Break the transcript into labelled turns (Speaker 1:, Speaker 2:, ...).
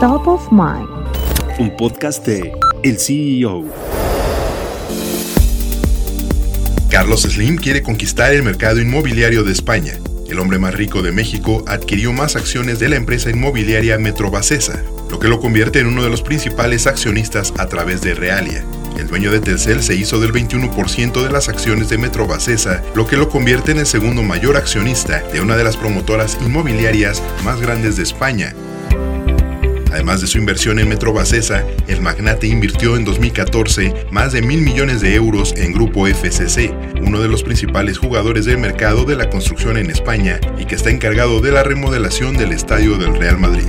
Speaker 1: Top of Mind.
Speaker 2: Un podcast de El CEO.
Speaker 3: Carlos Slim quiere conquistar el mercado inmobiliario de España. El hombre más rico de México adquirió más acciones de la empresa inmobiliaria Metrobacesa, lo que lo convierte en uno de los principales accionistas a través de Realia. El dueño de Telcel se hizo del 21% de las acciones de Metrobacesa, lo que lo convierte en el segundo mayor accionista de una de las promotoras inmobiliarias más grandes de España, Además de su inversión en Metrobacesa, el magnate invirtió en 2014 más de mil millones de euros en Grupo FCC, uno de los principales jugadores del mercado de la construcción en España y que está encargado de la remodelación del estadio del Real Madrid.